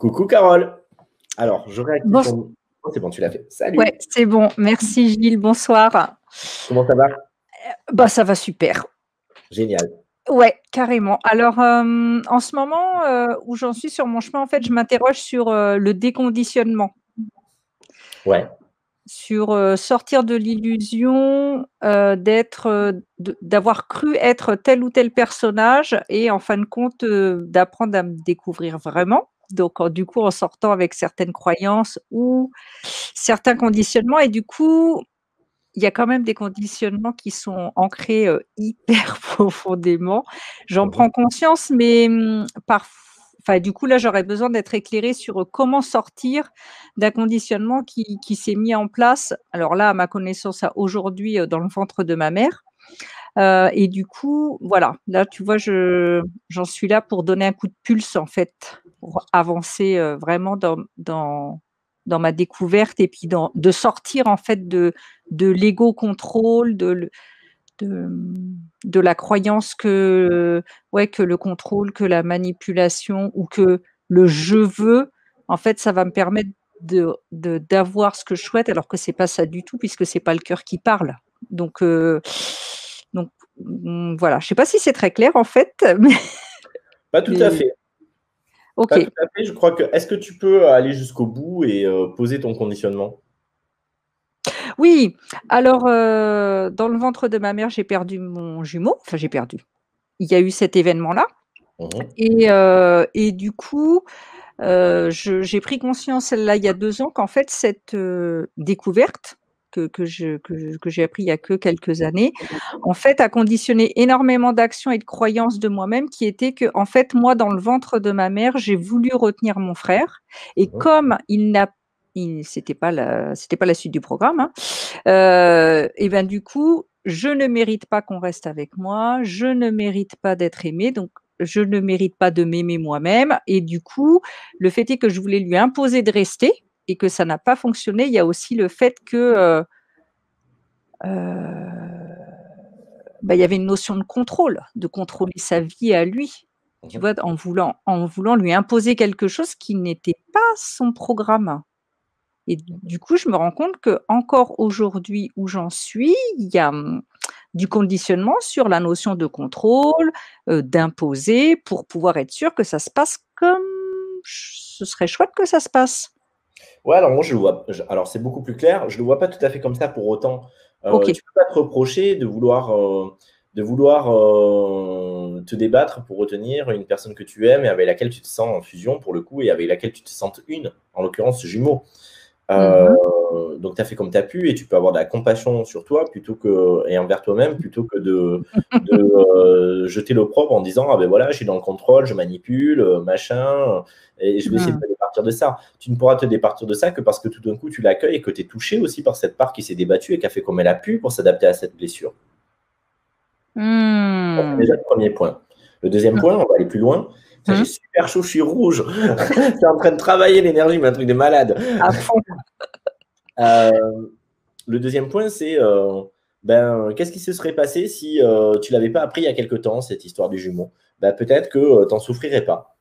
Coucou Carole. Alors, je réactive ton... Oh, c'est bon, tu l'as fait. Salut. Ouais, c'est bon. Merci Gilles. Bonsoir. Comment ça va? Bah, ça va super. Génial. Ouais, carrément. Alors, euh, en ce moment euh, où j'en suis sur mon chemin, en fait, je m'interroge sur euh, le déconditionnement. Ouais. Sur sortir de l'illusion d'être, d'avoir cru être tel ou tel personnage et en fin de compte d'apprendre à me découvrir vraiment. Donc, du coup, en sortant avec certaines croyances ou certains conditionnements et du coup, il y a quand même des conditionnements qui sont ancrés, hyper profondément. J'en Mmh prends conscience, mais, mmh, parf enfin, du coup, là, j'aurais besoin d'être éclairée sur, comment sortir d'un conditionnement qui qui s'est mis en place, alors là, à ma connaissance, aujourd'hui, dans le ventre de ma mère. Et du coup, voilà, là, tu vois, je j'en suis là pour donner un coup de pulse, en fait, pour avancer, heu, vraiment dans dans dans ma découverte et puis dans de sortir, en fait, de de l'ego contrôle, de de, de la croyance que, ouais, que le contrôle, que la manipulation ou que le «je veux», en fait, ça va me permettre de de d'avoir ce que je souhaite alors que c'est pas ça du tout puisque c'est pas le cœur qui parle. Donc heu, donc mmh, voilà, je sais pas si c'est très clair, en fait, mais Pas tout à mais Pas OK. tout à fait, je crois que est-ce que tu peux aller jusqu'au bout et heu, poser ton conditionnement? Oui, alors, heu, dans le ventre de ma mère, j'ai perdu mon jumeau, enfin j'ai perdu. Il y a eu cet événement-là Mmh et et du coup, j'ai pris conscience là, il y a 2 ans qu'en fait cette, découverte que que que que j'ai appris il y a que quelques années, en fait, a conditionné énormément d'actions et de croyances de moi-même qui étaient qu'en fait, moi, dans le ventre de ma mère, j'ai voulu retenir mon frère et Mmh comme il n'a il c'était pas la c'était pas la suite du programme, hein, heu et ben, du coup, je ne mérite pas qu'on reste avec moi, je ne mérite pas d'être aimée, donc je ne mérite pas de m'aimer moi-même et du coup, le fait est que je voulais lui imposer de rester et que ça n'a pas fonctionné. Il y a aussi le fait que, heu heu, bah, il y avait une notion de contrôle, de contrôler sa vie à lui, Mmh tu mh. vois? En voulant en voulant lui imposer quelque chose qui n'était pas son programme et du coup, je me rends compte qu'encore aujourd'hui où j'en suis, il y a, mmh, du conditionnement sur la notion de contrôle, heu, d'imposer pour pouvoir être sûr que ça se passe comme ce serait chouette que ça se passe. Ouais, alors moi je le vois je alors c'est beaucoup plus clair, je le vois pas tout à fait comme ça pour autant. OK. tu peux pas te reprocher de vouloir, heu, de vouloir, heu, te débattre pour retenir une personne que tu aimes et avec laquelle tu te sens en fusion pour le coup et avec laquelle tu te sentes une, en l'occurrence jumeau. Mmh Heu, mh. donc tu as fait comme tu as pu et tu peux avoir de la compassion sur toi plutôt que et envers toi-même plutôt que de jeter l'opprobre en disant: «Ah beh, voilà, je suis dans le contrôle, je manipule, machin, et je vais essayer de me départir de ça». Tu ne pourras te départir de ça que parce que tout d'un coup tu l'accueilles et que tu es touché aussi par cette part qui s'est débattue et qui a fait comme elle a pu pour s'adapter à cette blessure. C'est déjà le 1er point. Le 2e Mmh. point, on va aller plus loin. J'ai Mmh. super chaud, je suis rouge. C'est en train de travailler l'énergie, mais un truc de malade. À fond. Hem, le 2e point, c'est, heu, ben, qu'est-ce qui se serait passé si, heu, tu l'avais pas appris il y a quelque temps, cette histoire du jumeau? Bah, peut-être que, tu en souffrirais pas.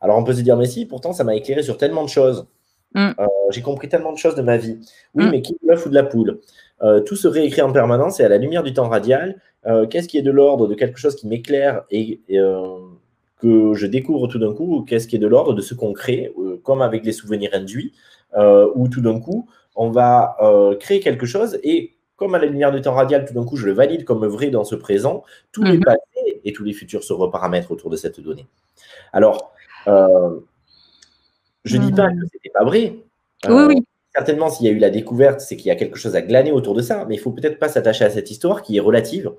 Alors on peut se dire: «Mais si, pourtant ça m'a éclairé sur tellement de choses. Mmh. Heu, j'ai compris tellement de choses de ma vie». Oui, Mmh. mais qui est l'œuf ou de la poule? Heu, tout se réécrit en permanence et à la lumière du temps radial. Heu, qu'est-ce qui est de l'ordre de quelque chose qui m'éclaire et que je découvre tout d'un coup? Ou qu'est-ce qui est de l'ordre de ce qu'on crée, comme avec les souvenirs induits, où tout d'un coup, on va, créer quelque chose et comme à la lumière du temps radial, tout d'un coup, je le valide comme vrai dans ce présent, tous Mmh les mh. Et tous les futurs se reparamètrent autour de cette donnée. Alors, heu je dis pas que Mmh. c'était pas vrai. Oui, Heu, oui. certainement, s'il y a eu la découverte, c'est qu'il y a quelque chose à glaner autour de ça, mais il faut peut-être pas s'attacher à cette histoire qui est relative,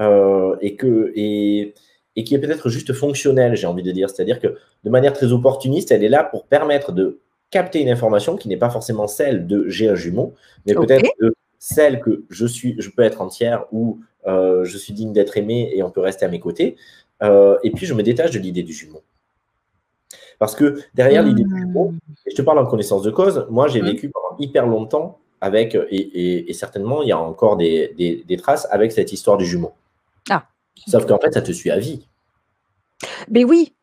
heu et que et et qui est peut-être juste fonctionnelle, j'ai envie de dire. C'est-à-dire que, de manière très opportuniste, elle est là pour permettre de capter une information qui n'est pas forcément celle de: «J'ai un jumeau», mais peut-être de celle que: «Je suis je peux être entière» ou «Je suis digne d'être aimée et on peut rester à mes côtés». Heu et puis je me détache de l'idée du jumeau. Parce que derrière l'idée du jumeau Mmh. et je te parle en connaissance de cause, moi j'ai Mmh. vécu pendant hyper longtemps avec, et et et certainement il y a encore des des des traces avec cette histoire du jumeau. Ah! Sauf qu'en fait, ça te suit à vie. Beh, oui!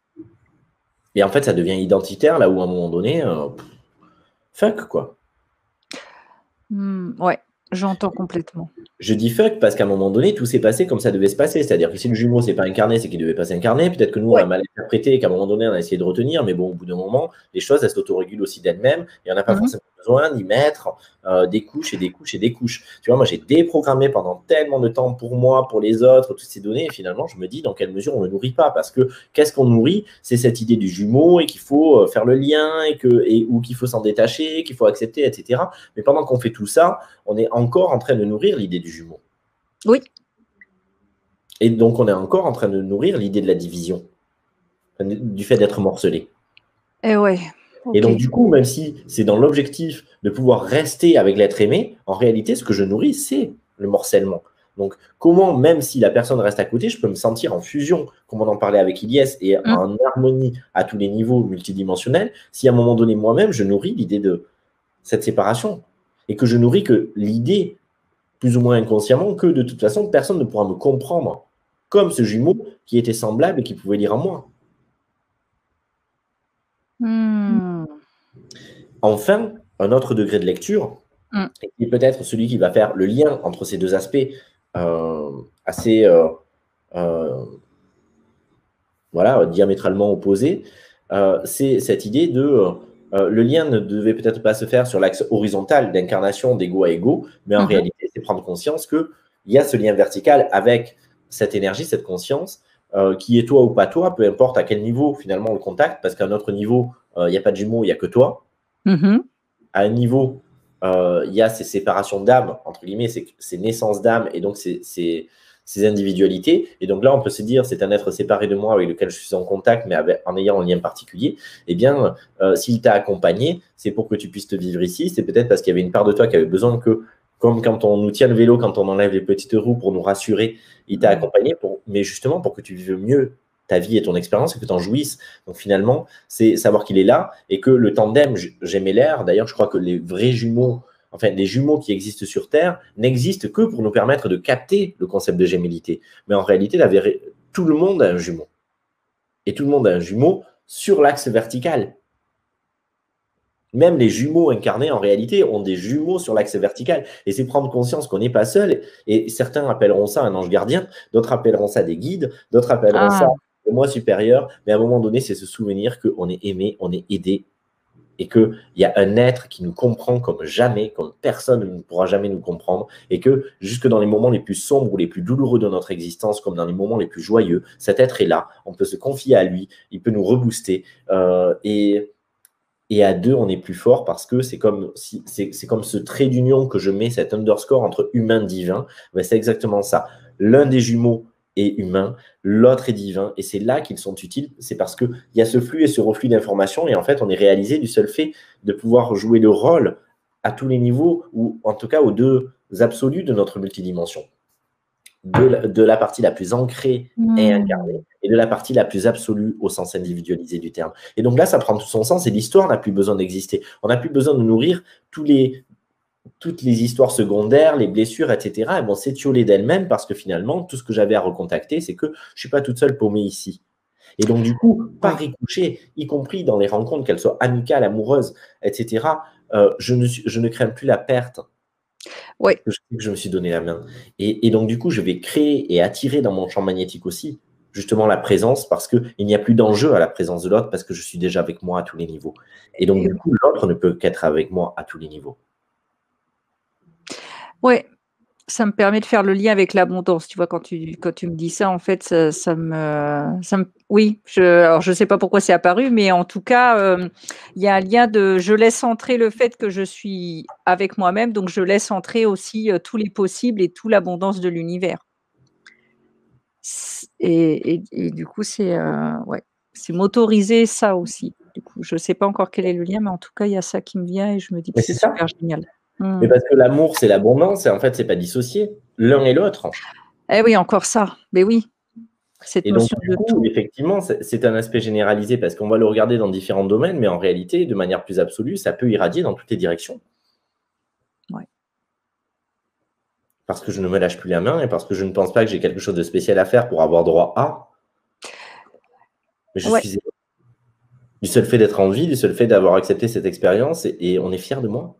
Et en fait, ça devient identitaire là où à un moment donné, euh, fuck quoi. Mmh, ouais, j'entends complètement. Je dis fuck parce qu'à un moment donné, tout s'est passé comme ça devait se passer. C'est-à-dire que si le jumeau s'est pas incarné, c'est qu'il devait pas s'incarner. Peut-être que nous, on a mal interprété et qu'à un moment donné, on a essayé de retenir. Mais bon, au bout d'un moment, les choses, elles s'autorégulent aussi d'elles-mêmes. Et on n'a pas mmh forcément besoin d'y mettre euh, des couches et des couches et des couches. Tu vois, moi, j'ai déprogrammé pendant tellement de temps pour moi, pour les autres, toutes ces données. Et finalement, je me dis dans quelle mesure on ne le nourrit pas. Parce que qu'est-ce qu'on nourrit? C'est cette idée du jumeau et qu'il faut euh, faire le lien et que, et, ou qu'il faut s'en détacher, qu'il faut accepter, etc. Mais pendant qu'on fait tout ça, on est encore en train de nourrir l'idée du jumeau. Oui. Et donc, on est encore en train de nourrir l'idée de la division, du fait d'être morcelé. Eh ouais. Et donc, du coup, même si c'est dans l'objectif de pouvoir rester avec l'être aimé, en réalité, ce que je nourris, c'est le morcellement. Donc, comment, même si la personne reste à côté, je peux me sentir en fusion, comme on en parlait avec Ilyes, et mm. en harmonie à tous les niveaux multidimensionnels, si à un moment donné, moi-même, je nourris l'idée de cette séparation, et que je nourris que l'idée plus ou moins inconsciemment, que de toute façon, personne ne pourra me comprendre comme ce jumeau qui était semblable et qui pouvait lire en moi. Hmm. Enfin, un autre degré de lecture, hmm. qui est peut-être celui qui va faire le lien entre ces deux aspects euh, assez euh, euh, voilà, diamétralement opposés, c'est cette idée de le lien ne devait peut-être pas se faire sur l'axe horizontal d'incarnation d'ego à ego, mais en mhm. réalité, c'est prendre conscience qu'il y a ce lien vertical avec cette énergie, cette conscience, euh, qui est toi ou pas toi, peu importe à quel niveau finalement le contact, parce qu'à un autre niveau, euh, il n'y a pas de jumeaux, il n'y a que toi. Mhm. À un niveau, il y a ces séparations d'âme, entre guillemets, ces naissances d'âme, et donc ses individualités. Et donc là, on peut se dire, c'est un être séparé de moi avec lequel je suis en contact, mais en ayant un lien particulier. Eh bien, euh, s'il t'a accompagné, c'est pour que tu puisses te vivre ici. C'est peut-être parce qu'il y avait une part de toi qui avait besoin que, comme quand on nous tient le vélo, quand on enlève les petites roues pour nous rassurer, il t'a accompagné, pour, mais justement pour que tu vives mieux ta vie et ton expérience et que tu en jouisses. Donc finalement, c'est savoir qu'il est là et que le tandem, j'aimais l'air. D'ailleurs, je crois que les vrais jumeaux enfin, les jumeaux qui existent sur Terre n'existent que pour nous permettre de capter le concept de gémellité. Mais en réalité, la tout le monde a un jumeau. Et tout le monde a un jumeau sur l'axe vertical. Même les jumeaux incarnés, en réalité, ont des jumeaux sur l'axe vertical. Et c'est prendre conscience qu'on n'est pas seul. Et certains appelleront ça un ange gardien, d'autres appelleront ça des guides, d'autres appelleront ah. ça le moi supérieur. Mais à un moment donné, c'est se souvenir qu'on est aimé, on est aidé, et qu'il y a un être qui nous comprend comme jamais, comme personne ne pourra jamais nous comprendre, et que jusque dans les moments les plus sombres ou les plus douloureux de notre existence, comme dans les moments les plus joyeux, cet être est là, on peut se confier à lui, il peut nous rebooster, euh, et, et à deux, on est plus fort parce que c'est comme, si, c'est, comme ce trait d'union que je mets, cet underscore entre humain divin, ben c'est exactement ça. L'un des jumeaux est humain, l'autre est divin, et c'est là qu'ils sont utiles, c'est parce qu'il y a ce flux et ce reflux d'informations, et en fait, on est réalisé du seul fait de pouvoir jouer le rôle à tous les niveaux, ou en tout cas aux deux absolus de notre multidimension. De la, partie la plus ancrée et hmm. incarnée, et de la partie la plus absolue au sens individualisé du terme. Et donc là, ça prend tout son sens, et l'histoire n'a plus besoin d'exister. On n'a plus besoin de nourrir tous les toutes les histoires secondaires, les blessures, etc., elles vont s'étioler d'elles-mêmes parce que finalement, tout ce que j'avais à recontacter, c'est que je ne suis pas toute seule paumée ici. Et donc, du coup, par ricochet, y compris dans les rencontres, qu'elles soient amicales, amoureuses, etc., euh, je, ne, je ne crains plus la perte. Oui. Je sais que je me suis donné la main. Et, donc, du coup, je vais créer et attirer dans mon champ magnétique aussi, justement, la présence, parce qu'il n'y a plus d'enjeu à la présence de l'autre, parce que je suis déjà avec moi à tous les niveaux. Et donc, du coup, l'autre ne peut qu'être avec moi à tous les niveaux. Ouais, ça me permet de faire le lien avec l'abondance. Tu vois, quand tu, quand tu me dis ça, en fait, ça, me, ça Oui, je, alors je ne sais pas pourquoi c'est apparu, mais en tout cas, euh, il y a un lien de je laisse entrer le fait que je suis avec moi-même, donc je laisse entrer aussi euh, tous les possibles et toute l'abondance de l'univers. Et, du coup, c'est euh, ouais, c'est m'autoriser ça aussi. Du coup, je ne sais pas encore quel est le lien, mais en tout cas, il y a ça qui me vient et je me dis que c'est super génial. Mais parce que l'amour, c'est l'abondance, et en fait, c'est pas dissocié, l'un et l'autre. Eh oui, encore ça. Mais oui. Cette et donc, du coup, effectivement, c'est un aspect généralisé parce qu'on va le regarder dans différents domaines, mais en réalité, de manière plus absolue, ça peut irradier dans toutes les directions. Ouais. Parce que je ne me lâche plus la main et parce que je ne pense pas que j'ai quelque chose de spécial à faire pour avoir droit à. Mais je suis Du seul fait d'être en vie, du seul fait d'avoir accepté cette expérience, et, on est fier de moi.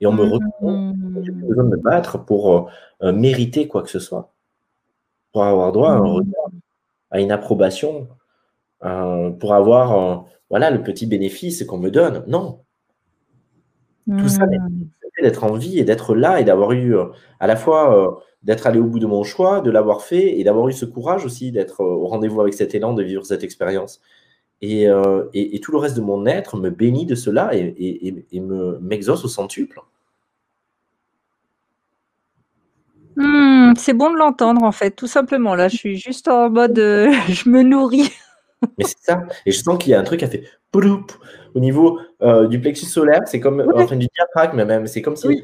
Et on me mmh. reconnaît. J'ai besoin de me battre pour euh, euh, mériter quoi que ce soit. Pour avoir droit à un mmh. regard, à une approbation, pour avoir voilà, le petit bénéfice qu'on me donne. Non. Tout ça, mmh. d'être en vie et d'être là et d'avoir eu euh, à la fois d'être allé au bout de mon choix, de l'avoir fait et d'avoir eu ce courage aussi d'être au rendez-vous avec cet élan, de vivre cette expérience. Euh, et, et, tout le reste de mon être me bénit de cela et, et me, m'exauce au centuple. Mmh, c'est bon de l'entendre en fait, tout simplement. Là, je suis juste en mode euh, je me nourris. Mais c'est ça. Et je sens qu'il y a un truc qui a fait au niveau euh, du plexus solaire. C'est comme en train du diaphragme même. C'est comme si.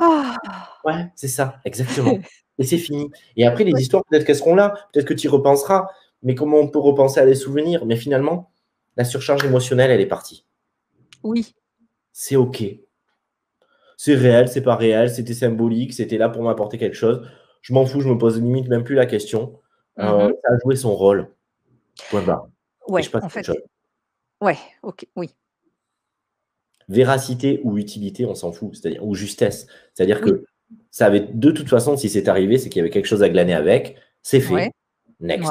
Ah. Ouais, c'est ça, exactement. et c'est fini. Et après, les histoires, peut-être qu'elles seront là. Peut-être que tu y repenseras. Mais comment on peut repenser à des souvenirs? Mais finalement, la surcharge émotionnelle, elle est partie. Oui. C'est OK. C'est réel, c'est pas réel, c'était symbolique, c'était là pour m'apporter quelque chose. Je m'en fous, je me pose limite même plus la question. Euh, mhm. ça a joué son rôle. Ouais, en fait, ouais, ok, oui. Véracité ou utilité, on s'en fout, c'est-à-dire ou justesse. C'est-à-dire que ça avait de toute façon, si c'est arrivé, c'est qu'il y avait quelque chose à glaner avec. C'est fait. Next.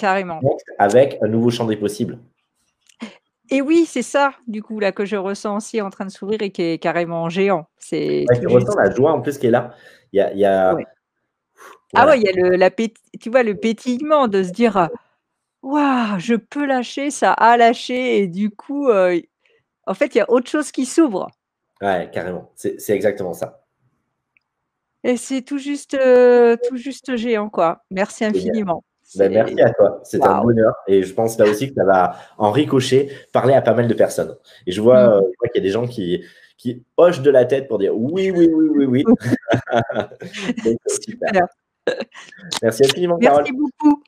Carrément. avec un nouveau champ des possibles. Et oui, c'est ça, du coup, là, que je ressens aussi en train de s'ouvrir et qui est carrément géant. C'est tu ressens la joie en plus qui est là. Il y a, il y a... Ah ouais, il y a le, la tu vois, le pétillement de se dire Waouh, je peux lâcher, ça a lâché, et du coup, euh, en fait, il y a autre chose qui s'ouvre. Ouais, carrément. C'est exactement ça. Et c'est tout juste, euh, tout juste géant, quoi. Merci infiniment. Ben, merci à toi, c'est un bonheur. Et je pense là aussi que ça va en ricocher, parler à pas mal de personnes. Et je vois, mm. euh, vois qu'il y a des gens qui, qui hochent de la tête pour dire oui, oui, oui, oui, oui. super. Merci infiniment, Carole. Merci beaucoup.